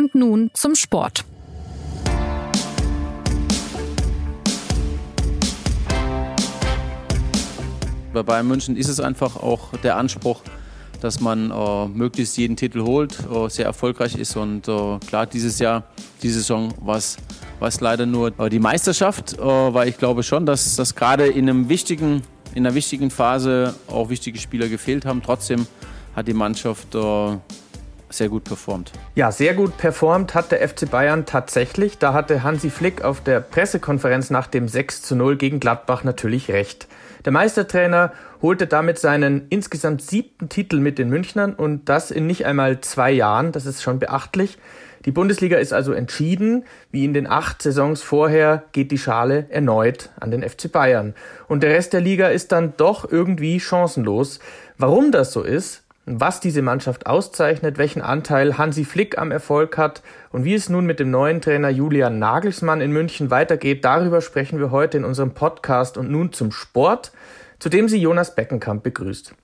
Und nun zum Sport. Bei Bayern München ist es einfach auch der Anspruch, dass man äh, möglichst jeden Titel holt, äh, sehr erfolgreich ist. Und äh, klar, dieses Jahr, diese Saison war es leider nur äh, die Meisterschaft, äh, weil ich glaube schon, dass, dass gerade in, einem wichtigen, in einer wichtigen Phase auch wichtige Spieler gefehlt haben. Trotzdem hat die Mannschaft äh, sehr gut performt. Ja, sehr gut performt hat der FC Bayern tatsächlich. Da hatte Hansi Flick auf der Pressekonferenz nach dem 6 zu 0 gegen Gladbach natürlich recht. Der Meistertrainer holte damit seinen insgesamt siebten Titel mit den Münchnern und das in nicht einmal zwei Jahren. Das ist schon beachtlich. Die Bundesliga ist also entschieden. Wie in den acht Saisons vorher geht die Schale erneut an den FC Bayern. Und der Rest der Liga ist dann doch irgendwie chancenlos. Warum das so ist, was diese Mannschaft auszeichnet, welchen Anteil Hansi Flick am Erfolg hat und wie es nun mit dem neuen Trainer Julian Nagelsmann in München weitergeht, darüber sprechen wir heute in unserem Podcast und nun zum Sport, zu dem sie Jonas Beckenkamp begrüßt.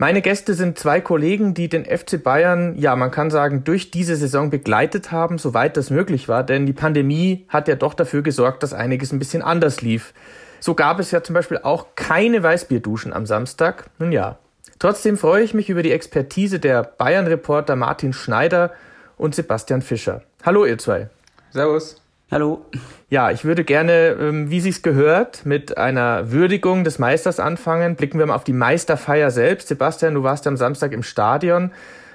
Meine Gäste sind zwei Kollegen, die den FC Bayern, ja, man kann sagen, durch diese Saison begleitet haben, soweit das möglich war, denn die Pandemie hat ja doch dafür gesorgt, dass einiges ein bisschen anders lief. So gab es ja zum Beispiel auch keine Weißbierduschen am Samstag. Nun ja, Trotzdem freue ich mich über die Expertise der Bayern-Reporter Martin Schneider und Sebastian Fischer. Hallo ihr zwei. Servus. Hallo. Ja, ich würde gerne, ähm, wie sich's gehört, mit einer Würdigung des Meisters anfangen. Blicken wir mal auf die Meisterfeier selbst. Sebastian, du warst am Samstag im Stadion.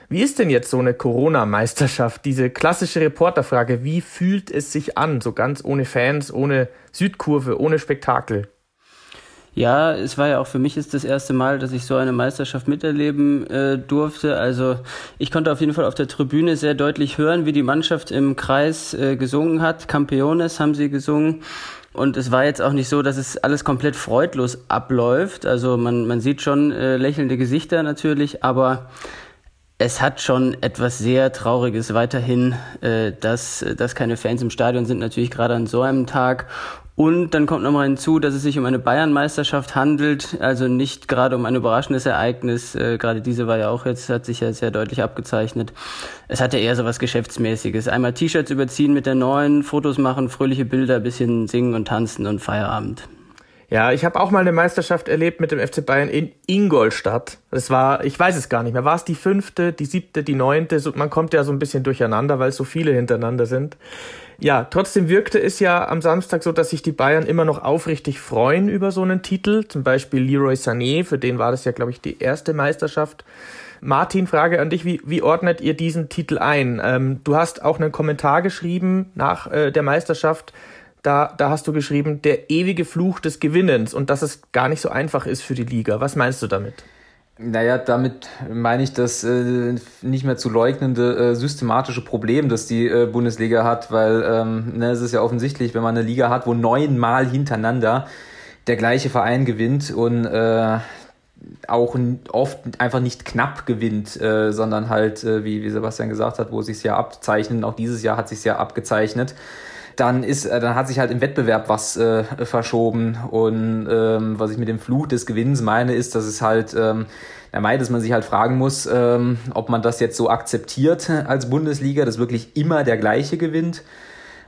Wie ist denn jetzt so eine Corona-Meisterschaft? Diese klassische Reporterfrage, wie fühlt es sich an? So ganz ohne Fans, ohne Südkurve, ohne Spektakel. Ja, es war ja auch für mich ist das erste Mal, dass ich so eine Meisterschaft miterleben äh, durfte. Also ich konnte auf jeden Fall auf der Tribüne sehr deutlich hören, wie die Mannschaft im Kreis äh, gesungen hat. Campeones haben sie gesungen. Und es war jetzt auch nicht so, dass es alles komplett freudlos abläuft. Also man, man sieht schon äh, lächelnde Gesichter natürlich, aber es hat schon etwas sehr Trauriges weiterhin, äh, dass, dass keine Fans im Stadion sind, natürlich gerade an so einem Tag. Und dann kommt nochmal hinzu, dass es sich um eine Bayernmeisterschaft handelt, also nicht gerade um ein überraschendes Ereignis. Äh, gerade diese war ja auch jetzt, hat sich ja sehr deutlich abgezeichnet. Es hatte eher so was Geschäftsmäßiges. Einmal T-Shirts überziehen mit der neuen, Fotos machen, fröhliche Bilder, bisschen singen und tanzen und Feierabend. Ja, ich habe auch mal eine Meisterschaft erlebt mit dem FC Bayern in Ingolstadt. Das war, ich weiß es gar nicht mehr, war es die fünfte, die siebte, die neunte? man kommt ja so ein bisschen durcheinander, weil es so viele hintereinander sind. Ja, trotzdem wirkte es ja am Samstag so, dass sich die Bayern immer noch aufrichtig freuen über so einen Titel. Zum Beispiel Leroy Sané, für den war das ja, glaube ich, die erste Meisterschaft. Martin, Frage an dich, wie, wie ordnet ihr diesen Titel ein? Ähm, du hast auch einen Kommentar geschrieben nach äh, der Meisterschaft. Da, da hast du geschrieben, der ewige Fluch des Gewinnens und dass es gar nicht so einfach ist für die Liga. Was meinst du damit? Naja, damit meine ich das äh, nicht mehr zu leugnende äh, systematische Problem, das die äh, Bundesliga hat, weil ähm, ne, es ist ja offensichtlich, wenn man eine Liga hat, wo neunmal hintereinander der gleiche Verein gewinnt und äh, auch oft einfach nicht knapp gewinnt, äh, sondern halt, äh, wie, wie Sebastian gesagt hat, wo es sich ja abzeichnet, auch dieses Jahr hat sich ja abgezeichnet dann ist, äh, dann hat sich halt im Wettbewerb was äh, verschoben. Und ähm, was ich mit dem Fluch des Gewinns meine, ist, dass es halt ähm, meint, dass man sich halt fragen muss, ähm, ob man das jetzt so akzeptiert als Bundesliga, dass wirklich immer der gleiche gewinnt.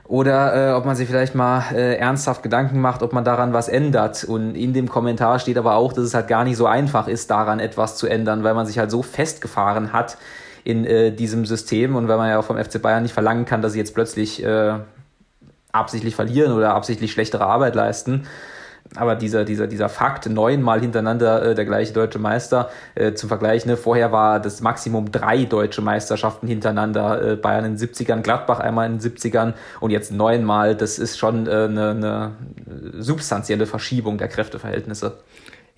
Oder äh, ob man sich vielleicht mal äh, ernsthaft Gedanken macht, ob man daran was ändert. Und in dem Kommentar steht aber auch, dass es halt gar nicht so einfach ist, daran etwas zu ändern, weil man sich halt so festgefahren hat in äh, diesem System und weil man ja auch vom FC Bayern nicht verlangen kann, dass sie jetzt plötzlich äh, absichtlich verlieren oder absichtlich schlechtere Arbeit leisten. Aber dieser, dieser, dieser Fakt, neunmal hintereinander äh, der gleiche deutsche Meister, äh, zum Vergleich, ne, vorher war das Maximum drei deutsche Meisterschaften hintereinander, äh, Bayern in den 70ern, Gladbach einmal in den 70ern und jetzt neunmal, das ist schon äh, eine, eine substanzielle Verschiebung der Kräfteverhältnisse.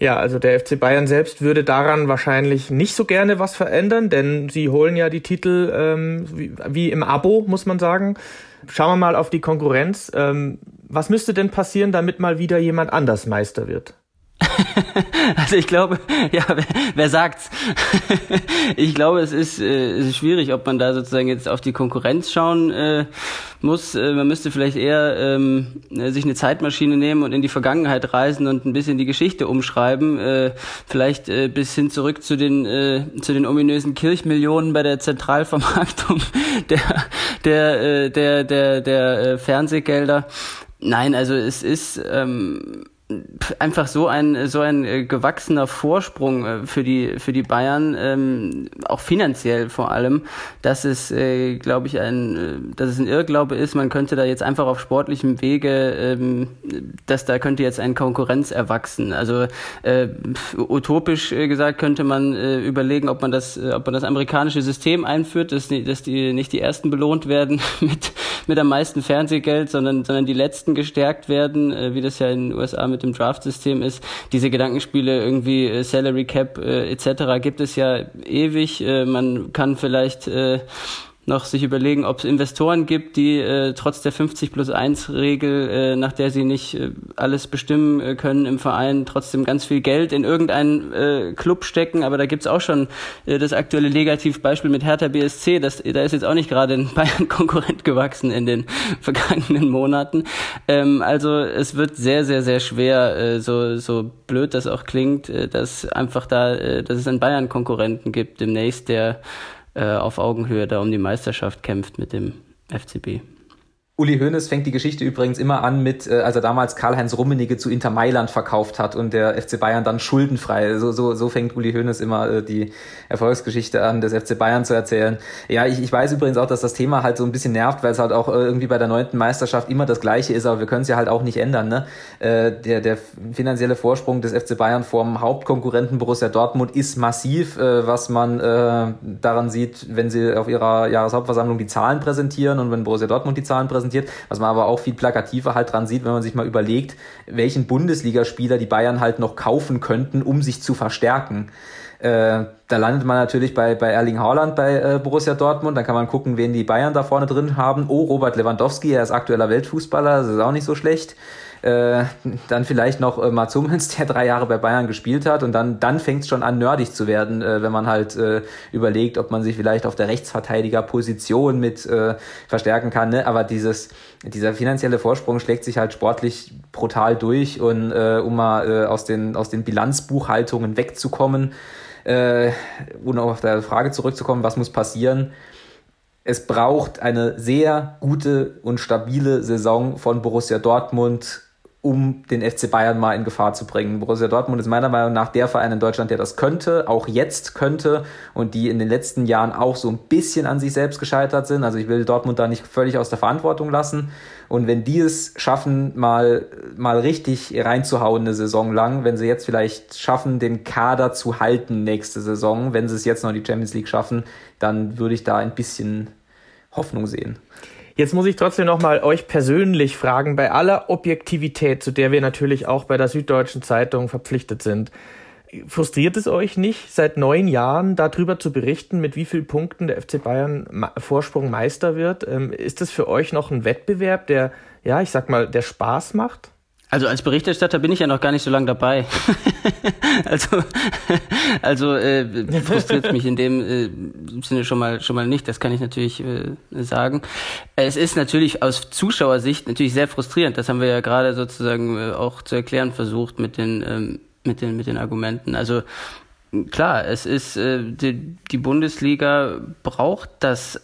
Ja, also der FC Bayern selbst würde daran wahrscheinlich nicht so gerne was verändern, denn sie holen ja die Titel ähm, wie, wie im Abo, muss man sagen. Schauen wir mal auf die Konkurrenz. Ähm, was müsste denn passieren, damit mal wieder jemand anders Meister wird? Also ich glaube, ja, wer, wer sagt's? ich glaube, es ist, äh, es ist schwierig, ob man da sozusagen jetzt auf die Konkurrenz schauen äh, muss. Äh, man müsste vielleicht eher ähm, sich eine Zeitmaschine nehmen und in die Vergangenheit reisen und ein bisschen die Geschichte umschreiben. Äh, vielleicht äh, bis hin zurück zu den äh, zu den ominösen Kirchmillionen bei der Zentralvermarktung der der äh, der der der äh, Fernsehgelder. Nein, also es ist ähm, einfach so ein so ein äh, gewachsener Vorsprung äh, für die für die Bayern ähm, auch finanziell vor allem dass es äh, glaube ich ein äh, dass es ein Irrglaube ist. Man könnte da jetzt einfach auf sportlichem Wege ähm, dass da könnte jetzt ein Konkurrenz erwachsen. Also äh, utopisch gesagt könnte man äh, überlegen ob man das ob man das amerikanische System einführt dass die, dass die nicht die ersten belohnt werden mit mit am meisten Fernsehgeld sondern sondern die letzten gestärkt werden wie das ja in den USA mit mit dem Draft-System ist. Diese Gedankenspiele irgendwie äh, Salary Cap äh, etc. gibt es ja ewig. Äh, man kann vielleicht äh, noch sich überlegen, ob es Investoren gibt, die äh, trotz der 50 plus 1 Regel, äh, nach der sie nicht äh, alles bestimmen äh, können im Verein, trotzdem ganz viel Geld in irgendeinen äh, Club stecken. Aber da gibt's auch schon äh, das aktuelle Negativbeispiel mit Hertha BSC. Das, da ist jetzt auch nicht gerade ein Bayern-Konkurrent gewachsen in den vergangenen Monaten. Ähm, also es wird sehr, sehr, sehr schwer, äh, so, so blöd das auch klingt, äh, dass einfach da, äh, dass es einen Bayern-Konkurrenten gibt demnächst, der auf Augenhöhe da um die Meisterschaft kämpft mit dem FCB. Uli Hoeneß fängt die Geschichte übrigens immer an mit, äh, als er damals Karl-Heinz Rummenigge zu Inter Mailand verkauft hat und der FC Bayern dann schuldenfrei. So, so, so fängt Uli Hoeneß immer äh, die Erfolgsgeschichte an, des FC Bayern zu erzählen. Ja, ich, ich weiß übrigens auch, dass das Thema halt so ein bisschen nervt, weil es halt auch äh, irgendwie bei der neunten Meisterschaft immer das Gleiche ist, aber wir können es ja halt auch nicht ändern. Ne? Äh, der, der finanzielle Vorsprung des FC Bayern vorm Hauptkonkurrenten Borussia Dortmund ist massiv, äh, was man äh, daran sieht, wenn sie auf ihrer Jahreshauptversammlung die Zahlen präsentieren und wenn Borussia Dortmund die Zahlen präsentiert präsentiert, was man aber auch viel plakativer halt dran sieht, wenn man sich mal überlegt, welchen Bundesligaspieler die Bayern halt noch kaufen könnten, um sich zu verstärken. Äh, da landet man natürlich bei, bei Erling Haaland bei äh, Borussia Dortmund. Dann kann man gucken, wen die Bayern da vorne drin haben. Oh, Robert Lewandowski, er ist aktueller Weltfußballer, das ist auch nicht so schlecht. Äh, dann vielleicht noch äh, Mats Hummels, der drei Jahre bei Bayern gespielt hat und dann, dann fängt es schon an, nerdig zu werden, äh, wenn man halt äh, überlegt, ob man sich vielleicht auf der Rechtsverteidigerposition mit äh, verstärken kann. Ne? Aber dieses, dieser finanzielle Vorsprung schlägt sich halt sportlich brutal durch und äh, um mal äh, aus, den, aus den Bilanzbuchhaltungen wegzukommen, äh, auch auf der Frage zurückzukommen, was muss passieren, es braucht eine sehr gute und stabile Saison von Borussia Dortmund, um den FC Bayern mal in Gefahr zu bringen. Borussia Dortmund ist meiner Meinung nach der Verein in Deutschland, der das könnte, auch jetzt könnte und die in den letzten Jahren auch so ein bisschen an sich selbst gescheitert sind. Also ich will Dortmund da nicht völlig aus der Verantwortung lassen. Und wenn die es schaffen, mal, mal richtig reinzuhauen eine Saison lang, wenn sie jetzt vielleicht schaffen, den Kader zu halten nächste Saison, wenn sie es jetzt noch in die Champions League schaffen, dann würde ich da ein bisschen Hoffnung sehen. Jetzt muss ich trotzdem noch mal euch persönlich fragen, bei aller Objektivität, zu der wir natürlich auch bei der Süddeutschen Zeitung verpflichtet sind. Frustriert es euch nicht, seit neun Jahren darüber zu berichten, mit wie vielen Punkten der FC Bayern Vorsprung Meister wird? Ähm, ist das für euch noch ein Wettbewerb, der, ja, ich sag mal, der Spaß macht? Also als Berichterstatter bin ich ja noch gar nicht so lange dabei. also also äh, frustriert mich in dem äh, Sinne schon mal schon mal nicht. Das kann ich natürlich äh, sagen. Es ist natürlich aus Zuschauersicht natürlich sehr frustrierend. Das haben wir ja gerade sozusagen äh, auch zu erklären versucht mit den ähm, mit den mit den Argumenten. Also klar, es ist äh, die, die Bundesliga braucht das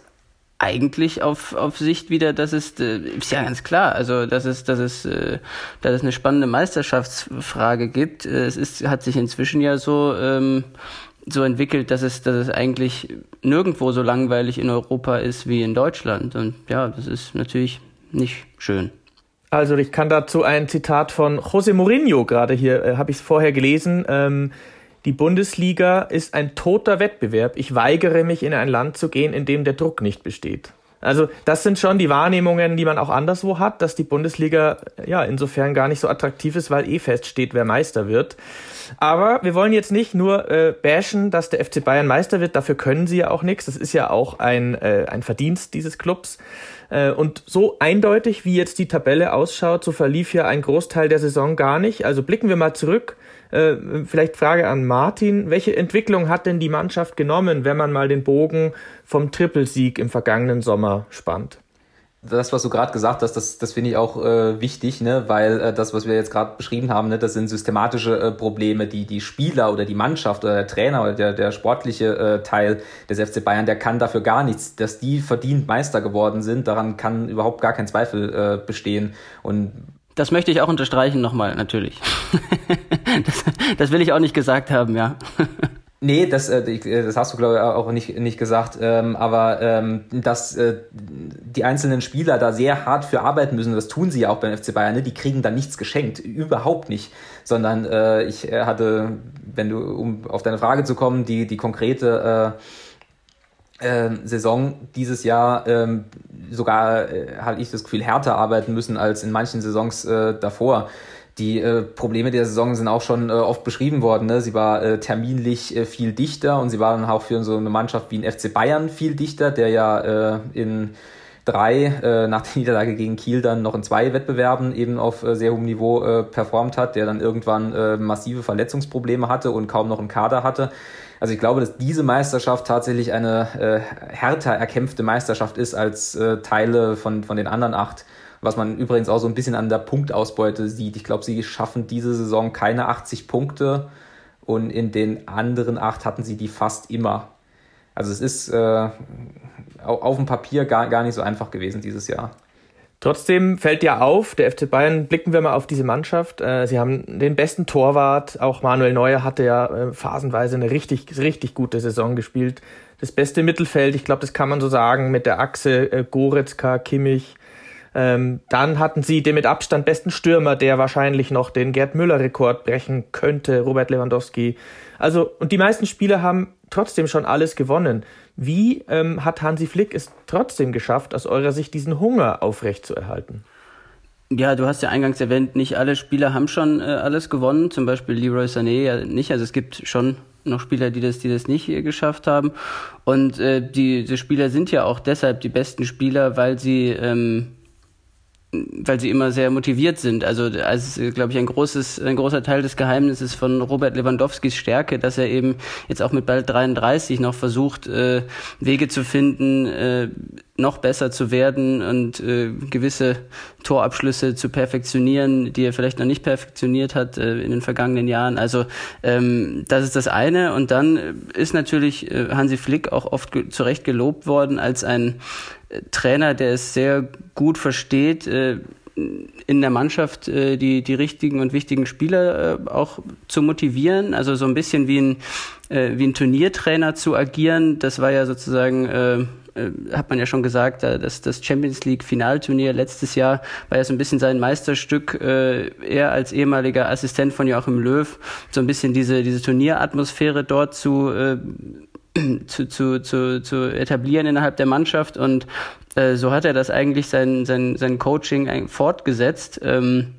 eigentlich auf, auf Sicht wieder, das ist, äh, ist ja ganz klar, also dass es, dass es, äh, dass es eine spannende Meisterschaftsfrage gibt. Äh, es ist, hat sich inzwischen ja so, ähm, so entwickelt, dass es, dass es eigentlich nirgendwo so langweilig in Europa ist wie in Deutschland. Und ja, das ist natürlich nicht schön. Also ich kann dazu ein Zitat von José Mourinho gerade hier, äh, habe ich es vorher gelesen. Ähm, die Bundesliga ist ein toter Wettbewerb. Ich weigere mich, in ein Land zu gehen, in dem der Druck nicht besteht. Also das sind schon die Wahrnehmungen, die man auch anderswo hat, dass die Bundesliga ja insofern gar nicht so attraktiv ist, weil eh feststeht, wer Meister wird. Aber wir wollen jetzt nicht nur äh, bashen, dass der FC Bayern Meister wird. Dafür können sie ja auch nichts. Das ist ja auch ein, äh, ein Verdienst dieses Clubs. Äh, und so eindeutig, wie jetzt die Tabelle ausschaut, so verlief ja ein Großteil der Saison gar nicht. Also blicken wir mal zurück. Äh, vielleicht Frage an Martin. Welche Entwicklung hat denn die Mannschaft genommen, wenn man mal den Bogen vom Trippelsieg im vergangenen Sommer spannt? Das, was du gerade gesagt hast, das, das finde ich auch äh, wichtig, ne? weil äh, das, was wir jetzt gerade beschrieben haben, ne, das sind systematische äh, Probleme, die die Spieler oder die Mannschaft oder der Trainer oder der, der sportliche äh, Teil des FC Bayern, der kann dafür gar nichts. Dass die verdient Meister geworden sind, daran kann überhaupt gar kein Zweifel äh, bestehen. Und das möchte ich auch unterstreichen nochmal, natürlich. das, das will ich auch nicht gesagt haben, ja. Nee, das, äh, äh, das hast du, glaube ich, auch nicht, nicht gesagt. Ähm, aber ähm, dass äh, die einzelnen Spieler da sehr hart für arbeiten müssen, das tun sie ja auch beim FC Bayern, ne? die kriegen da nichts geschenkt. Überhaupt nicht. Sondern ich hatte, wenn du, um auf deine Frage zu kommen, die, die konkrete Saison dieses Jahr ähm, sogar, äh, hatte ich das Gefühl, härter arbeiten müssen als in manchen Saisons davor. Die äh, Probleme der Saison sind auch schon äh, oft beschrieben worden. Ne? Sie war äh, terminlich äh, viel dichter und sie war dann auch für so eine Mannschaft wie ein FC Bayern viel dichter, der ja äh, in drei äh, nach der Niederlage gegen Kiel dann noch in zwei Wettbewerben eben auf sehr hohem Niveau performt hat, der dann irgendwann massive Verletzungsprobleme hatte und kaum noch einen Kader hatte. Also ich glaube, dass diese Meisterschaft tatsächlich eine härter erkämpfte Meisterschaft ist als Teile von, von den anderen acht was man übrigens auch so ein bisschen an der Punktausbeute sieht. Ich glaube, sie schaffen diese Saison keine 80 Punkte und in den anderen acht hatten sie die fast immer. Also es ist äh, auf dem Papier gar, gar nicht so einfach gewesen dieses Jahr. Trotzdem fällt ja auf, der FC Bayern, blicken wir mal auf diese Mannschaft. Äh, sie haben den besten Torwart, auch Manuel Neuer hatte ja äh, phasenweise eine richtig, richtig gute Saison gespielt. Das beste Mittelfeld, ich glaube, das kann man so sagen, mit der Achse äh, Goretzka, Kimmich, ähm, dann hatten sie den mit Abstand besten Stürmer, der wahrscheinlich noch den Gerd Müller-Rekord brechen könnte, Robert Lewandowski. Also, und die meisten Spieler haben trotzdem schon alles gewonnen. Wie ähm, hat Hansi Flick es trotzdem geschafft, aus eurer Sicht diesen Hunger aufrechtzuerhalten? Ja, du hast ja eingangs erwähnt, nicht alle Spieler haben schon äh, alles gewonnen, zum Beispiel Leroy Sané ja nicht. Also es gibt schon noch Spieler, die das, die das nicht äh, geschafft haben. Und äh, die, die Spieler sind ja auch deshalb die besten Spieler, weil sie ähm, weil sie immer sehr motiviert sind. Also, also glaube ich, ein großes, ein großer Teil des Geheimnisses von Robert Lewandowskis Stärke, dass er eben jetzt auch mit bald 33 noch versucht, äh, Wege zu finden, äh, noch besser zu werden und äh, gewisse Torabschlüsse zu perfektionieren, die er vielleicht noch nicht perfektioniert hat äh, in den vergangenen Jahren. Also ähm, das ist das eine. Und dann ist natürlich äh, Hansi Flick auch oft ge zu Recht gelobt worden als ein äh, Trainer, der es sehr gut versteht, äh, in der Mannschaft äh, die, die richtigen und wichtigen Spieler äh, auch zu motivieren. Also so ein bisschen wie ein, äh, wie ein Turniertrainer zu agieren. Das war ja sozusagen äh, äh, hat man ja schon gesagt, dass das Champions League Finalturnier letztes Jahr war ja so ein bisschen sein Meisterstück. Äh, er als ehemaliger Assistent von Joachim Löw so ein bisschen diese diese Turnieratmosphäre dort zu äh, zu, zu, zu, zu etablieren innerhalb der Mannschaft und äh, so hat er das eigentlich sein, sein, sein Coaching fortgesetzt. Ähm,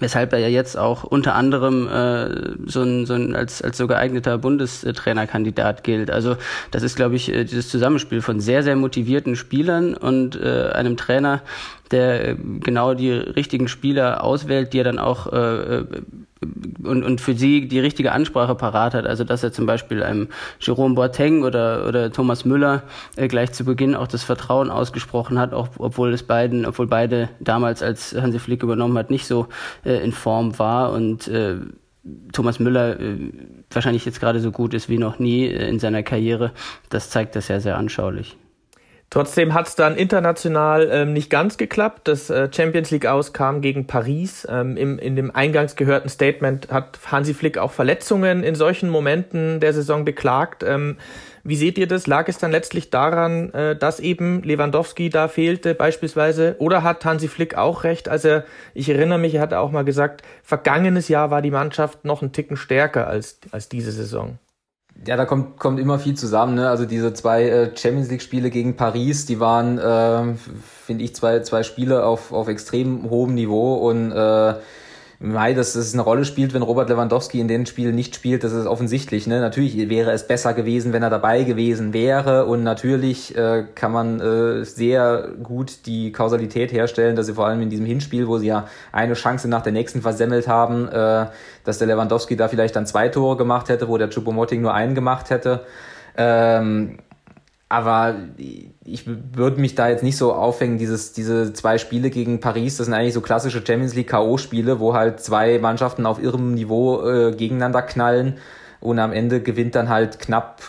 Weshalb er ja jetzt auch unter anderem äh, so, ein, so ein als, als so geeigneter Bundestrainerkandidat gilt. Also das ist, glaube ich, äh, dieses Zusammenspiel von sehr, sehr motivierten Spielern und äh, einem Trainer, der äh, genau die richtigen Spieler auswählt, die er dann auch äh, äh und, und für sie die richtige Ansprache parat hat. Also dass er zum Beispiel einem Jerome Boateng oder, oder Thomas Müller äh, gleich zu Beginn auch das Vertrauen ausgesprochen hat, auch obwohl es beiden, obwohl beide damals, als Hansi Flick übernommen hat, nicht so äh, in Form war und äh, Thomas Müller äh, wahrscheinlich jetzt gerade so gut ist wie noch nie in seiner Karriere. Das zeigt das ja sehr anschaulich. Trotzdem hat es dann international ähm, nicht ganz geklappt. Das äh, Champions League auskam gegen Paris. Ähm, im, in dem eingangs gehörten Statement hat Hansi Flick auch Verletzungen in solchen Momenten der Saison beklagt. Ähm, wie seht ihr das? Lag es dann letztlich daran, äh, dass eben Lewandowski da fehlte beispielsweise? Oder hat Hansi Flick auch recht, als er, ich erinnere mich, er hat auch mal gesagt, vergangenes Jahr war die Mannschaft noch einen Ticken stärker als, als diese Saison? Ja, da kommt, kommt immer viel zusammen. Ne? Also diese zwei äh, Champions League-Spiele gegen Paris, die waren, äh, finde ich, zwei, zwei Spiele auf, auf extrem hohem Niveau und äh, Mai, dass es eine Rolle spielt, wenn Robert Lewandowski in den Spielen nicht spielt, das ist offensichtlich. Ne? Natürlich wäre es besser gewesen, wenn er dabei gewesen wäre. Und natürlich äh, kann man äh, sehr gut die Kausalität herstellen, dass sie vor allem in diesem Hinspiel, wo sie ja eine Chance nach der nächsten versemmelt haben, äh, dass der Lewandowski da vielleicht dann zwei Tore gemacht hätte, wo der Choupo-Moting nur einen gemacht hätte. Ähm, aber ich würde mich da jetzt nicht so aufhängen, dieses, diese zwei Spiele gegen Paris, das sind eigentlich so klassische Champions League K.O.-Spiele, wo halt zwei Mannschaften auf ihrem Niveau äh, gegeneinander knallen und am Ende gewinnt dann halt knapp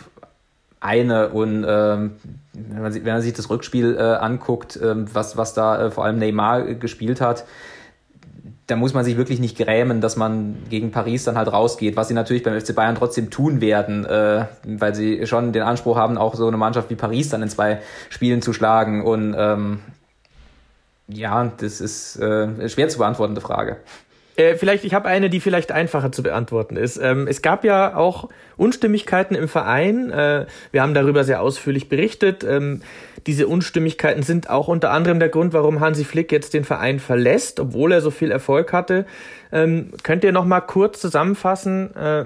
eine und ähm, wenn, man, wenn man sich das Rückspiel äh, anguckt, äh, was, was da äh, vor allem Neymar äh, gespielt hat, da muss man sich wirklich nicht grämen, dass man gegen Paris dann halt rausgeht, was sie natürlich beim FC Bayern trotzdem tun werden, äh, weil sie schon den Anspruch haben, auch so eine Mannschaft wie Paris dann in zwei Spielen zu schlagen. Und ähm, ja, das ist äh, eine schwer zu beantwortende Frage. Äh, vielleicht, ich habe eine, die vielleicht einfacher zu beantworten ist. Ähm, es gab ja auch Unstimmigkeiten im Verein. Äh, wir haben darüber sehr ausführlich berichtet. Ähm, diese Unstimmigkeiten sind auch unter anderem der Grund, warum Hansi Flick jetzt den Verein verlässt, obwohl er so viel Erfolg hatte. Ähm, könnt ihr noch mal kurz zusammenfassen, äh,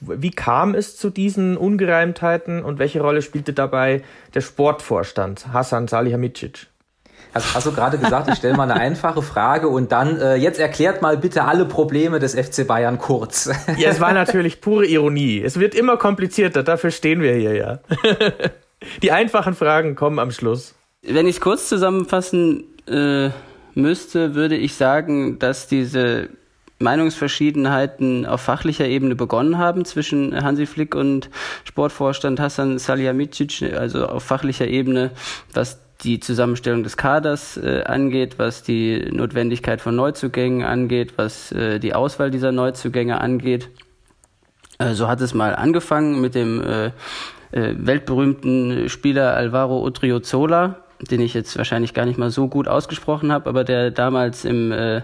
wie kam es zu diesen Ungereimtheiten und welche Rolle spielte dabei der Sportvorstand Hassan Salihamidzic? Hast, hast du gerade gesagt, ich stelle mal eine einfache Frage und dann äh, jetzt erklärt mal bitte alle Probleme des FC Bayern kurz. Ja, es war natürlich pure Ironie. Es wird immer komplizierter, dafür stehen wir hier ja. Die einfachen Fragen kommen am Schluss. Wenn ich es kurz zusammenfassen äh, müsste, würde ich sagen, dass diese Meinungsverschiedenheiten auf fachlicher Ebene begonnen haben zwischen Hansi Flick und Sportvorstand Hassan Salihamidzic, also auf fachlicher Ebene, was die Zusammenstellung des Kaders äh, angeht, was die Notwendigkeit von Neuzugängen angeht, was äh, die Auswahl dieser Neuzugänge angeht. Äh, so hat es mal angefangen mit dem äh, äh, weltberühmten Spieler Alvaro Utriozola, den ich jetzt wahrscheinlich gar nicht mal so gut ausgesprochen habe, aber der damals im äh,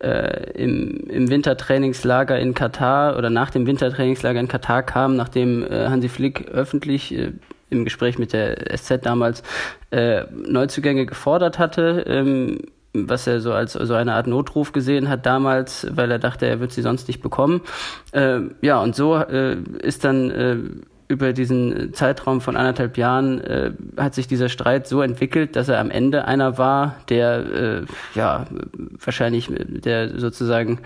äh, im, im Wintertrainingslager in Katar oder nach dem Wintertrainingslager in Katar kam, nachdem äh, Hansi Flick öffentlich äh, im Gespräch mit der SZ damals äh, Neuzugänge gefordert hatte, ähm, was er so als so eine Art Notruf gesehen hat damals, weil er dachte, er wird sie sonst nicht bekommen. Äh, ja, und so äh, ist dann äh, über diesen Zeitraum von anderthalb Jahren äh, hat sich dieser Streit so entwickelt, dass er am Ende einer war, der äh, ja wahrscheinlich der sozusagen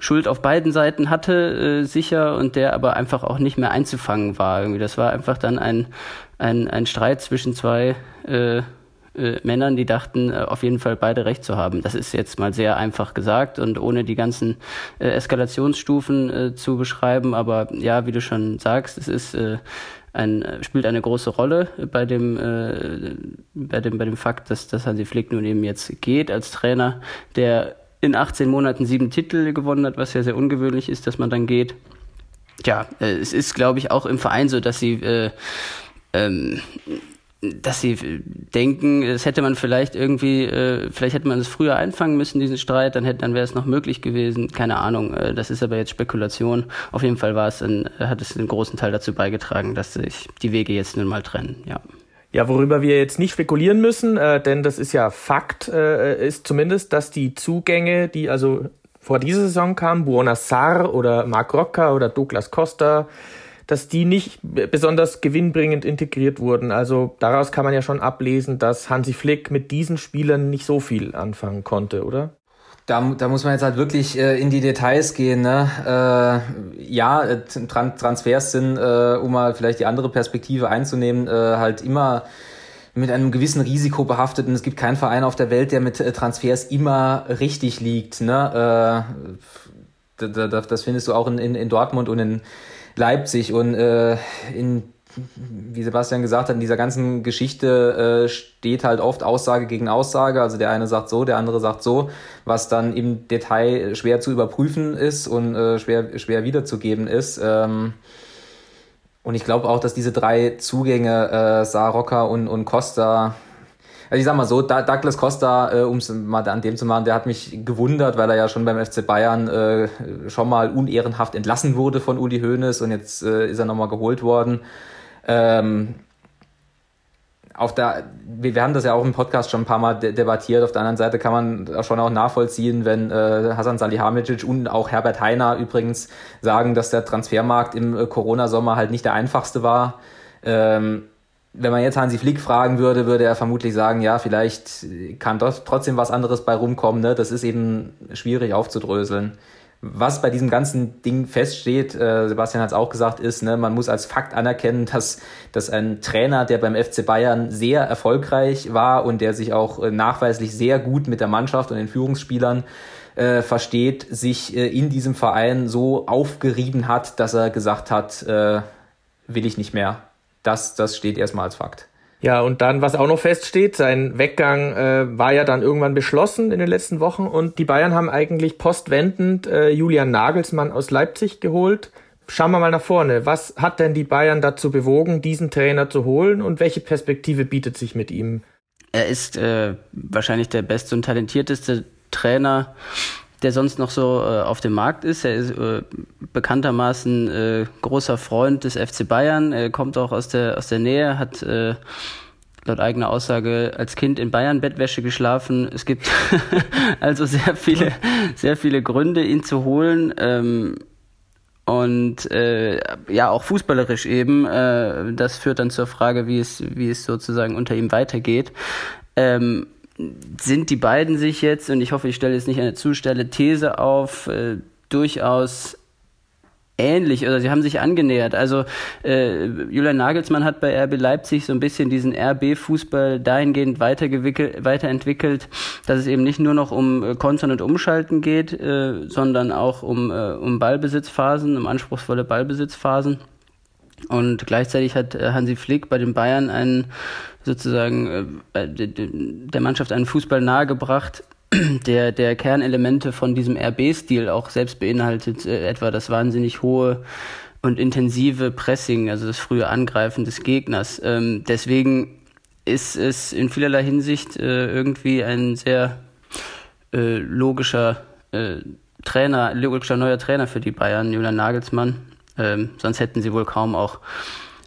Schuld auf beiden Seiten hatte, äh, sicher, und der aber einfach auch nicht mehr einzufangen war. Irgendwie. Das war einfach dann ein, ein, ein Streit zwischen zwei äh, äh, Männern, die dachten, äh, auf jeden Fall beide recht zu haben. Das ist jetzt mal sehr einfach gesagt und ohne die ganzen äh, Eskalationsstufen äh, zu beschreiben. Aber ja, wie du schon sagst, es ist äh, ein, spielt eine große Rolle bei dem, äh, bei dem, bei dem Fakt, dass, dass Hansi Flick nun eben jetzt geht als Trainer, der in 18 Monaten sieben Titel gewonnen hat, was ja sehr ungewöhnlich ist, dass man dann geht. Ja, äh, es ist, glaube ich, auch im Verein so, dass sie, äh, ähm, dass sie denken, das hätte man vielleicht irgendwie, äh, vielleicht hätte man es früher einfangen müssen, diesen Streit, dann hätte, dann wäre es noch möglich gewesen. Keine Ahnung. Äh, das ist aber jetzt Spekulation. Auf jeden Fall war es, ein, hat es einen großen Teil dazu beigetragen, dass sich die Wege jetzt nun mal trennen. Ja. Ja, worüber wir jetzt nicht spekulieren müssen, äh, denn das ist ja Fakt, äh, ist zumindest, dass die Zugänge, die also vor dieser Saison kamen, Buona Sar oder Marc Rocca oder Douglas Costa, dass die nicht besonders gewinnbringend integriert wurden. Also daraus kann man ja schon ablesen, dass Hansi Flick mit diesen Spielern nicht so viel anfangen konnte, oder? Da, da muss man jetzt halt wirklich äh, in die Details gehen. Ne? Äh, ja, äh, Tran Transfers sind, äh, um mal vielleicht die andere Perspektive einzunehmen, äh, halt immer mit einem gewissen Risiko behaftet. Und es gibt keinen Verein auf der Welt, der mit äh, Transfers immer richtig liegt. Ne? Äh, das findest du auch in, in, in Dortmund und in Leipzig. Und äh, in wie Sebastian gesagt hat, in dieser ganzen Geschichte äh, steht halt oft Aussage gegen Aussage. Also der eine sagt so, der andere sagt so, was dann im Detail schwer zu überprüfen ist und äh, schwer, schwer wiederzugeben ist. Ähm, und ich glaube auch, dass diese drei Zugänge, äh, Sarocca und, und Costa, Also ich sag mal so, Douglas Costa, äh, um es mal an dem zu machen, der hat mich gewundert, weil er ja schon beim FC Bayern äh, schon mal unehrenhaft entlassen wurde von Uli Hoeneß und jetzt äh, ist er nochmal geholt worden. Ähm, auf der, wir haben das ja auch im Podcast schon ein paar Mal de debattiert. Auf der anderen Seite kann man schon auch nachvollziehen, wenn äh, Hasan Salihamidzic und auch Herbert Heiner übrigens sagen, dass der Transfermarkt im äh, Corona-Sommer halt nicht der einfachste war. Ähm, wenn man jetzt Hansi Flick fragen würde, würde er vermutlich sagen, ja, vielleicht kann trotzdem was anderes bei rumkommen. Ne? Das ist eben schwierig aufzudröseln was bei diesem ganzen Ding feststeht, äh, Sebastian hat es auch gesagt, ist, ne, man muss als Fakt anerkennen, dass, dass ein Trainer, der beim FC Bayern sehr erfolgreich war und der sich auch äh, nachweislich sehr gut mit der Mannschaft und den Führungsspielern äh, versteht, sich äh, in diesem Verein so aufgerieben hat, dass er gesagt hat, äh, will ich nicht mehr. Das, das steht erstmal als Fakt. Ja, und dann, was auch noch feststeht, sein Weggang äh, war ja dann irgendwann beschlossen in den letzten Wochen und die Bayern haben eigentlich postwendend äh, Julian Nagelsmann aus Leipzig geholt. Schauen wir mal nach vorne. Was hat denn die Bayern dazu bewogen, diesen Trainer zu holen und welche Perspektive bietet sich mit ihm? Er ist äh, wahrscheinlich der beste und talentierteste Trainer, der sonst noch so äh, auf dem Markt ist. Er ist äh, bekanntermaßen äh, großer Freund des FC Bayern. Er kommt auch aus der, aus der Nähe, hat äh, laut eigener Aussage als Kind in Bayern Bettwäsche geschlafen. Es gibt also sehr viele, sehr viele Gründe, ihn zu holen. Ähm, und äh, ja, auch fußballerisch eben. Äh, das führt dann zur Frage, wie es, wie es sozusagen unter ihm weitergeht. Ähm, sind die beiden sich jetzt, und ich hoffe, ich stelle jetzt nicht eine zu steile These auf, äh, durchaus ähnlich oder sie haben sich angenähert. Also äh, Julian Nagelsmann hat bei RB Leipzig so ein bisschen diesen RB-Fußball dahingehend weiterentwickelt, dass es eben nicht nur noch um äh, Kontern und Umschalten geht, äh, sondern auch um, äh, um Ballbesitzphasen, um anspruchsvolle Ballbesitzphasen. Und gleichzeitig hat äh, Hansi Flick bei den Bayern einen sozusagen äh, der Mannschaft einen Fußball nahegebracht, der, der Kernelemente von diesem RB-Stil auch selbst beinhaltet, äh, etwa das wahnsinnig hohe und intensive Pressing, also das frühe Angreifen des Gegners. Ähm, deswegen ist es in vielerlei Hinsicht äh, irgendwie ein sehr äh, logischer äh, Trainer, logischer neuer Trainer für die Bayern, Julian Nagelsmann. Ähm, sonst hätten sie wohl kaum auch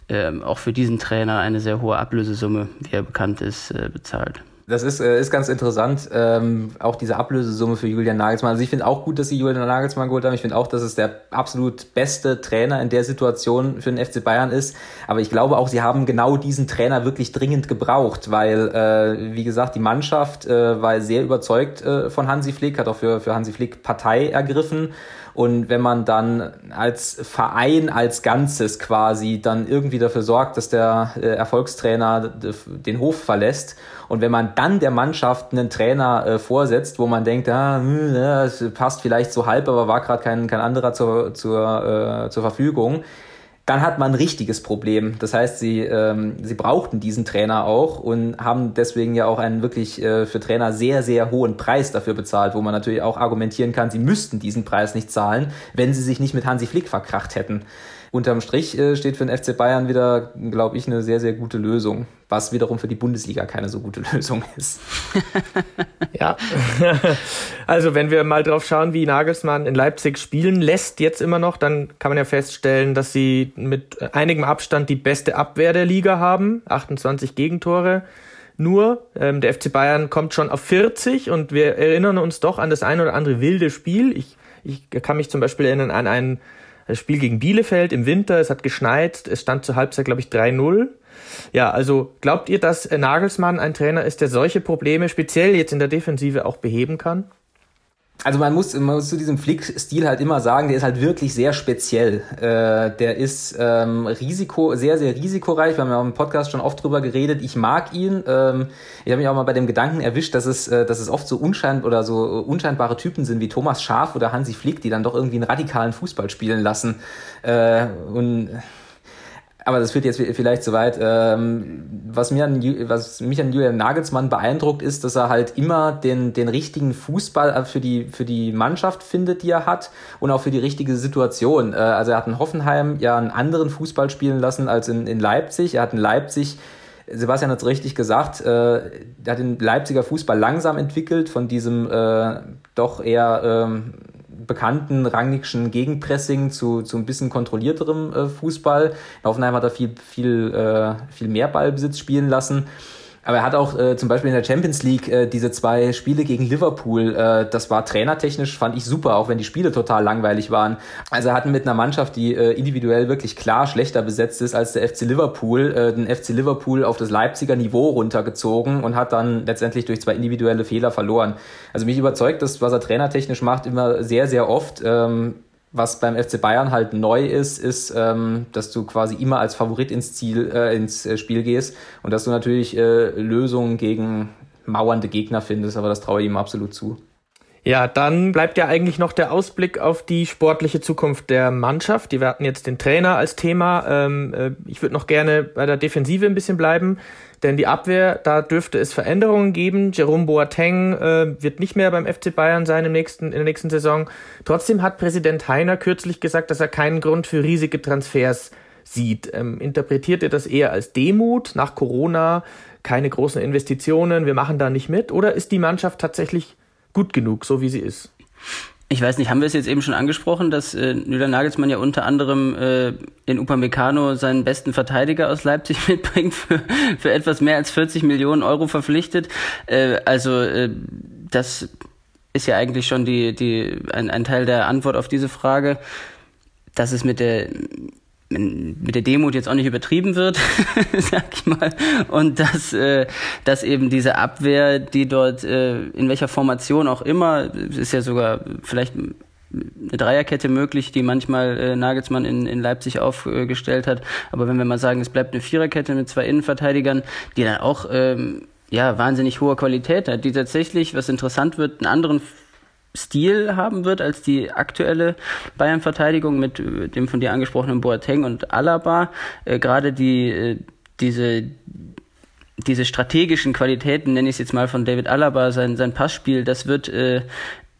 ähm, auch für diesen Trainer eine sehr hohe Ablösesumme, wie er bekannt ist, äh, bezahlt. Das ist, äh, ist ganz interessant, ähm, auch diese Ablösesumme für Julian Nagelsmann. Also ich finde auch gut, dass sie Julian Nagelsmann geholt haben. Ich finde auch, dass es der absolut beste Trainer in der Situation für den FC Bayern ist. Aber ich glaube auch, sie haben genau diesen Trainer wirklich dringend gebraucht, weil, äh, wie gesagt, die Mannschaft äh, war sehr überzeugt äh, von Hansi Flick, hat auch für, für Hansi Flick Partei ergriffen. Und wenn man dann als Verein, als Ganzes quasi dann irgendwie dafür sorgt, dass der äh, Erfolgstrainer den Hof verlässt und wenn man dann der Mannschaft einen Trainer äh, vorsetzt, wo man denkt, ah, hm, ja, es passt vielleicht so halb, aber war gerade kein, kein anderer zur, zur, äh, zur Verfügung, dann hat man ein richtiges Problem. Das heißt, sie, ähm, sie brauchten diesen Trainer auch und haben deswegen ja auch einen wirklich äh, für Trainer sehr, sehr hohen Preis dafür bezahlt, wo man natürlich auch argumentieren kann, sie müssten diesen Preis nicht zahlen, wenn sie sich nicht mit Hansi Flick verkracht hätten. Unterm Strich äh, steht für den FC Bayern wieder, glaube ich, eine sehr, sehr gute Lösung, was wiederum für die Bundesliga keine so gute Lösung ist. ja, also wenn wir mal drauf schauen, wie Nagelsmann in Leipzig spielen lässt, jetzt immer noch, dann kann man ja feststellen, dass sie mit einigem Abstand die beste Abwehr der Liga haben, 28 Gegentore nur. Ähm, der FC Bayern kommt schon auf 40 und wir erinnern uns doch an das ein oder andere wilde Spiel. Ich, ich kann mich zum Beispiel erinnern an das Spiel gegen Bielefeld im Winter, es hat geschneit, es stand zur Halbzeit, glaube ich, 3-0. Ja, also glaubt ihr, dass Nagelsmann ein Trainer ist, der solche Probleme speziell jetzt in der Defensive auch beheben kann? Also man muss, man muss zu diesem Flick-Stil halt immer sagen, der ist halt wirklich sehr speziell. Äh, der ist ähm, Risiko, sehr, sehr risikoreich. Wir haben ja auch im Podcast schon oft drüber geredet. Ich mag ihn. Ähm, ich habe mich auch mal bei dem Gedanken erwischt, dass es, äh, dass es oft so unschein oder so unscheinbare Typen sind wie Thomas Schaf oder Hansi Flick, die dann doch irgendwie einen radikalen Fußball spielen lassen. Äh, und aber das führt jetzt vielleicht zu weit. Ähm, was, mir an, was mich an Julian Nagelsmann beeindruckt, ist, dass er halt immer den, den richtigen Fußball äh, für die, für die Mannschaft findet, die er hat und auch für die richtige Situation. Äh, also er hat in Hoffenheim ja einen anderen Fußball spielen lassen als in, in Leipzig. Er hat in Leipzig Sebastian hat es richtig gesagt, äh, er hat den Leipziger Fußball langsam entwickelt von diesem äh, doch eher ähm, bekannten Rangnickschen Gegenpressing zu, zu ein bisschen kontrollierterem äh, Fußball. Hoffenheim hat da viel, viel, äh, viel mehr Ballbesitz spielen lassen. Aber er hat auch äh, zum Beispiel in der Champions League äh, diese zwei Spiele gegen Liverpool, äh, das war trainertechnisch, fand ich super, auch wenn die Spiele total langweilig waren. Also er hat mit einer Mannschaft, die äh, individuell wirklich klar schlechter besetzt ist als der FC Liverpool, äh, den FC Liverpool auf das Leipziger Niveau runtergezogen und hat dann letztendlich durch zwei individuelle Fehler verloren. Also mich überzeugt das, was er trainertechnisch macht, immer sehr, sehr oft. Ähm, was beim FC Bayern halt neu ist, ist, ähm, dass du quasi immer als Favorit ins Ziel, äh, ins äh, Spiel gehst und dass du natürlich äh, Lösungen gegen mauernde Gegner findest, aber das traue ich ihm absolut zu. Ja, dann bleibt ja eigentlich noch der Ausblick auf die sportliche Zukunft der Mannschaft. Die hatten jetzt den Trainer als Thema. Ähm, äh, ich würde noch gerne bei der Defensive ein bisschen bleiben. Denn die Abwehr, da dürfte es Veränderungen geben. Jerome Boateng äh, wird nicht mehr beim FC Bayern sein im nächsten, in der nächsten Saison. Trotzdem hat Präsident Heiner kürzlich gesagt, dass er keinen Grund für riesige Transfers sieht. Ähm, interpretiert er das eher als Demut nach Corona, keine großen Investitionen, wir machen da nicht mit? Oder ist die Mannschaft tatsächlich gut genug, so wie sie ist? Ich weiß nicht, haben wir es jetzt eben schon angesprochen, dass äh, Nüder Nagelsmann ja unter anderem äh, in Upamecano seinen besten Verteidiger aus Leipzig mitbringt, für, für etwas mehr als 40 Millionen Euro verpflichtet. Äh, also äh, das ist ja eigentlich schon die, die, ein, ein Teil der Antwort auf diese Frage, dass es mit der mit der Demut jetzt auch nicht übertrieben wird, sag ich mal, und dass, äh, dass eben diese Abwehr, die dort äh, in welcher Formation auch immer, ist ja sogar vielleicht eine Dreierkette möglich, die manchmal äh, Nagelsmann in, in Leipzig aufgestellt hat. Aber wenn wir mal sagen, es bleibt eine Viererkette mit zwei Innenverteidigern, die dann auch ähm, ja wahnsinnig hohe Qualität hat, die tatsächlich, was interessant wird, einen anderen Stil haben wird als die aktuelle Bayern-Verteidigung mit äh, dem von dir angesprochenen Boateng und Alaba. Äh, Gerade die äh, diese diese strategischen Qualitäten, nenne ich es jetzt mal von David Alaba, sein, sein Passspiel, das wird äh,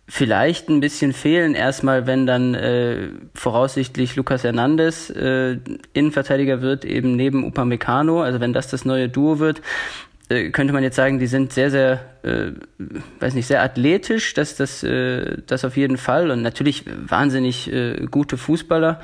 vielleicht ein bisschen fehlen, erstmal, wenn dann äh, voraussichtlich Lucas Hernandez äh, Innenverteidiger wird, eben neben Upamecano, also wenn das das neue Duo wird, äh, könnte man jetzt sagen, die sind sehr, sehr, äh, weiß nicht, sehr athletisch, das, das, äh, das auf jeden Fall und natürlich wahnsinnig äh, gute Fußballer,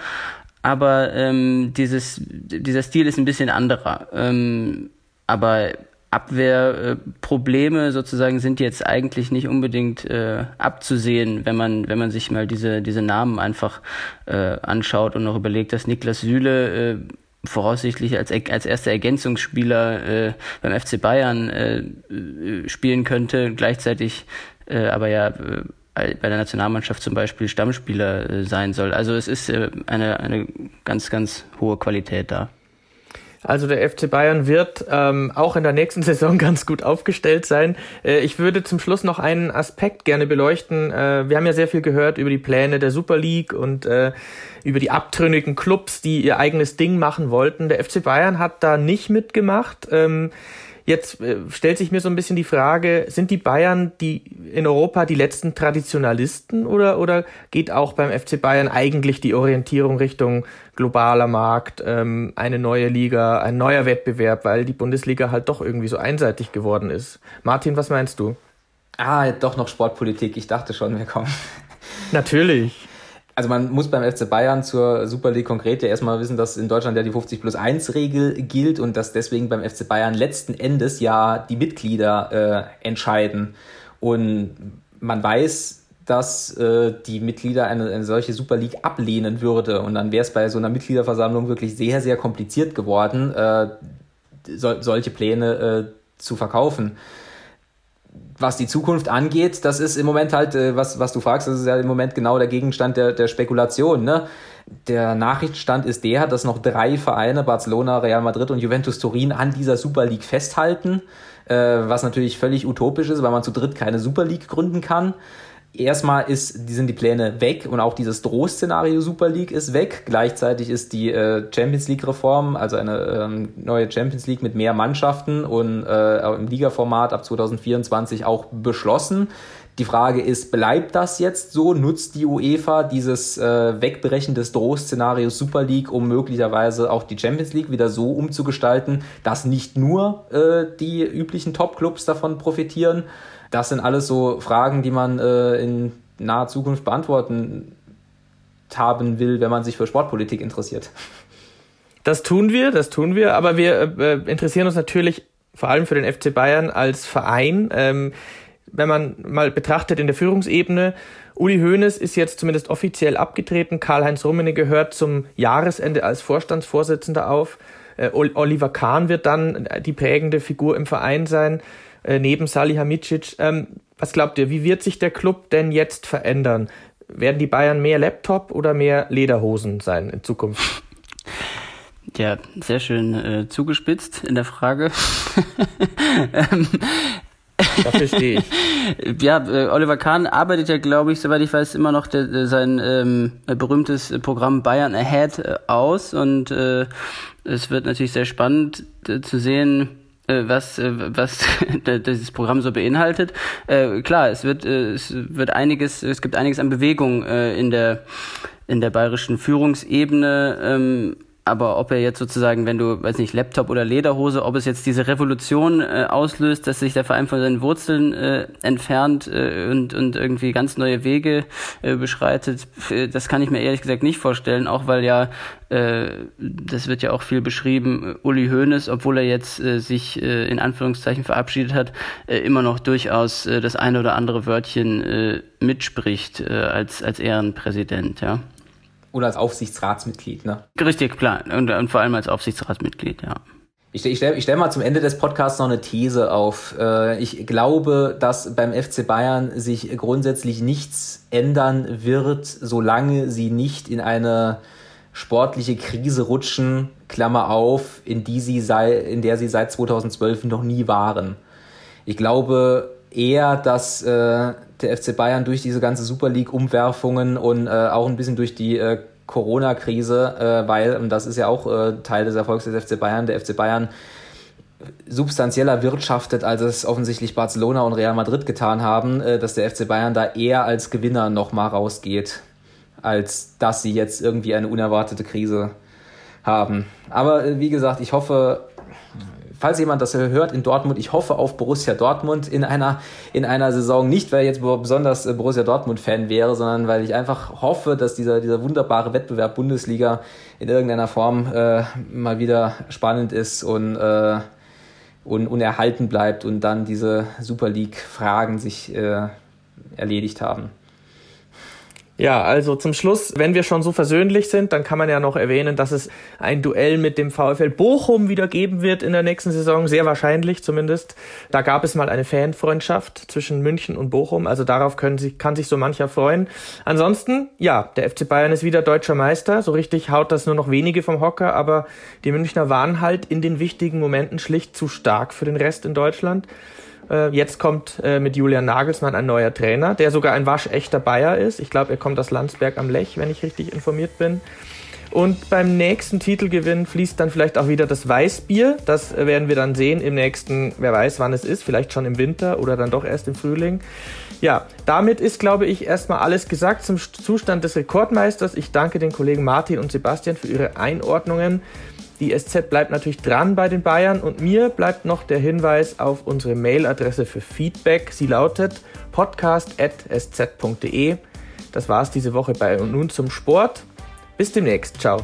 aber ähm, dieses, dieser Stil ist ein bisschen anderer. Ähm, aber Abwehrprobleme sozusagen sind jetzt eigentlich nicht unbedingt äh, abzusehen, wenn man wenn man sich mal diese diese Namen einfach äh, anschaut und noch überlegt, dass Niklas Süle äh, voraussichtlich als, als erster Ergänzungsspieler äh, beim FC Bayern äh, äh, spielen könnte, gleichzeitig äh, aber ja äh, bei der Nationalmannschaft zum Beispiel Stammspieler äh, sein soll. Also es ist äh, eine, eine ganz, ganz hohe Qualität da. Also der FC Bayern wird ähm, auch in der nächsten Saison ganz gut aufgestellt sein. Äh, ich würde zum Schluss noch einen Aspekt gerne beleuchten. Äh, wir haben ja sehr viel gehört über die Pläne der Super League und äh, über die abtrünnigen Clubs, die ihr eigenes Ding machen wollten. Der FC Bayern hat da nicht mitgemacht. Ähm, Jetzt äh, stellt sich mir so ein bisschen die Frage, sind die Bayern die in Europa die letzten Traditionalisten oder, oder geht auch beim FC Bayern eigentlich die Orientierung Richtung globaler Markt, ähm, eine neue Liga, ein neuer Wettbewerb, weil die Bundesliga halt doch irgendwie so einseitig geworden ist? Martin, was meinst du? Ah, doch noch Sportpolitik. Ich dachte schon, wir kommen. Natürlich also man muss beim FC Bayern zur Super League konkret ja erstmal wissen, dass in Deutschland ja die 50 plus 1 Regel gilt und dass deswegen beim FC Bayern letzten Endes ja die Mitglieder äh, entscheiden. Und man weiß, dass äh, die Mitglieder eine, eine solche Super League ablehnen würde. Und dann wäre es bei so einer Mitgliederversammlung wirklich sehr, sehr kompliziert geworden, äh, so, solche Pläne äh, zu verkaufen was die Zukunft angeht, das ist im Moment halt, äh, was, was du fragst, das ist ja im Moment genau der Gegenstand der, der Spekulation. Ne? Der Nachrichtenstand ist der, dass noch drei Vereine, Barcelona, Real Madrid und Juventus Turin, an dieser Super League festhalten, äh, was natürlich völlig utopisch ist, weil man zu dritt keine Super League gründen kann erstmal ist, die sind die Pläne weg und auch dieses Drohszenario Super League ist weg. Gleichzeitig ist die äh, Champions League Reform, also eine ähm, neue Champions League mit mehr Mannschaften und äh, im Ligaformat ab 2024 auch beschlossen. Die Frage ist, bleibt das jetzt so? Nutzt die UEFA dieses äh, Wegbrechen des Drohszenarios Super League, um möglicherweise auch die Champions League wieder so umzugestalten, dass nicht nur äh, die üblichen Top-Clubs davon profitieren? Das sind alles so Fragen, die man äh, in naher Zukunft beantworten haben will, wenn man sich für Sportpolitik interessiert. Das tun wir, das tun wir, aber wir äh, interessieren uns natürlich vor allem für den FC Bayern als Verein. Ähm, wenn man mal betrachtet in der Führungsebene, Uli Hoeneß ist jetzt zumindest offiziell abgetreten. Karl-Heinz Rummenigge gehört zum Jahresende als Vorstandsvorsitzender auf. Äh, Oliver Kahn wird dann die prägende Figur im Verein sein, äh, neben Salihamidzic. Ähm, was glaubt ihr, wie wird sich der Club denn jetzt verändern? Werden die Bayern mehr Laptop oder mehr Lederhosen sein in Zukunft? Ja, sehr schön äh, zugespitzt in der Frage. ähm, Dafür stehe ich. ja, äh, Oliver Kahn arbeitet ja, glaube ich, soweit ich weiß, immer noch der, sein ähm, berühmtes Programm Bayern Ahead äh, aus. Und äh, es wird natürlich sehr spannend zu sehen, äh, was, was dieses Programm so beinhaltet. Klar, es wird, es wird einiges, es gibt einiges an Bewegung in der in der bayerischen Führungsebene. Ähm, aber ob er jetzt sozusagen, wenn du, weiß nicht, Laptop oder Lederhose, ob es jetzt diese Revolution äh, auslöst, dass sich der Verein von seinen Wurzeln äh, entfernt äh, und, und irgendwie ganz neue Wege äh, beschreitet, das kann ich mir ehrlich gesagt nicht vorstellen, auch weil ja, äh, das wird ja auch viel beschrieben, Uli Hoeneß, obwohl er jetzt äh, sich äh, in Anführungszeichen verabschiedet hat, äh, immer noch durchaus äh, das eine oder andere Wörtchen äh, mitspricht äh, als, als Ehrenpräsident, ja. Oder als Aufsichtsratsmitglied, ne? Richtig, klar. Und, und vor allem als Aufsichtsratsmitglied, ja. Ich, ich stelle ich stell mal zum Ende des Podcasts noch eine These auf. Äh, ich glaube, dass beim FC Bayern sich grundsätzlich nichts ändern wird, solange sie nicht in eine sportliche Krise rutschen, Klammer auf, in, die sie sei, in der sie seit 2012 noch nie waren. Ich glaube eher, dass äh, der FC Bayern durch diese ganze Super League-Umwerfungen und äh, auch ein bisschen durch die äh, Corona-Krise, äh, weil, und das ist ja auch äh, Teil des Erfolgs des FC Bayern, der FC Bayern substanzieller wirtschaftet, als es offensichtlich Barcelona und Real Madrid getan haben, äh, dass der FC Bayern da eher als Gewinner nochmal rausgeht, als dass sie jetzt irgendwie eine unerwartete Krise haben. Aber äh, wie gesagt, ich hoffe, falls jemand das hört in Dortmund, ich hoffe auf Borussia Dortmund in einer, in einer Saison. Nicht, weil ich jetzt besonders äh, Borussia Dortmund-Fan wäre, sondern weil ich einfach hoffe, dass dieser, dieser wunderbare Wettbewerb Bundesliga in irgendeiner Form äh, mal wieder spannend ist und, äh, und, und erhalten bleibt und dann diese Super League-Fragen sich äh, erledigt haben. Ja, also zum Schluss, wenn wir schon so versöhnlich sind, dann kann man ja noch erwähnen, dass es ein Duell mit dem VfL Bochum wieder geben wird in der nächsten Saison, sehr wahrscheinlich zumindest. Da gab es mal eine Fanfreundschaft zwischen München und Bochum, also darauf können sich, kann sich so mancher freuen. Ansonsten, ja, der FC Bayern ist wieder deutscher Meister, so richtig haut das nur noch wenige vom Hocker, aber die Münchner waren halt in den wichtigen Momenten schlicht zu stark für den Rest in Deutschland. Äh, jetzt kommt äh, mit Julian Nagelsmann ein neuer Trainer, der sogar ein waschechter Bayer ist. Ich glaube, er kommt aus Landsberg am Lech, wenn ich richtig informiert bin. Und beim nächsten Titelgewinn fließt dann vielleicht auch wieder das Weißbier. Das werden wir dann sehen im nächsten, wer weiß wann es ist, vielleicht schon im Winter oder dann doch erst im Frühling. Ja, damit ist, glaube ich, erstmal alles gesagt zum Zustand des Rekordmeisters. Ich danke den Kollegen Martin und Sebastian für ihre Einordnungen. Die SZ bleibt natürlich dran bei den Bayern und mir bleibt noch der Hinweis auf unsere Mailadresse für Feedback. Sie lautet podcast.sz.de. Das war's diese Woche bei und nun zum Sport. Bis demnächst. Ciao.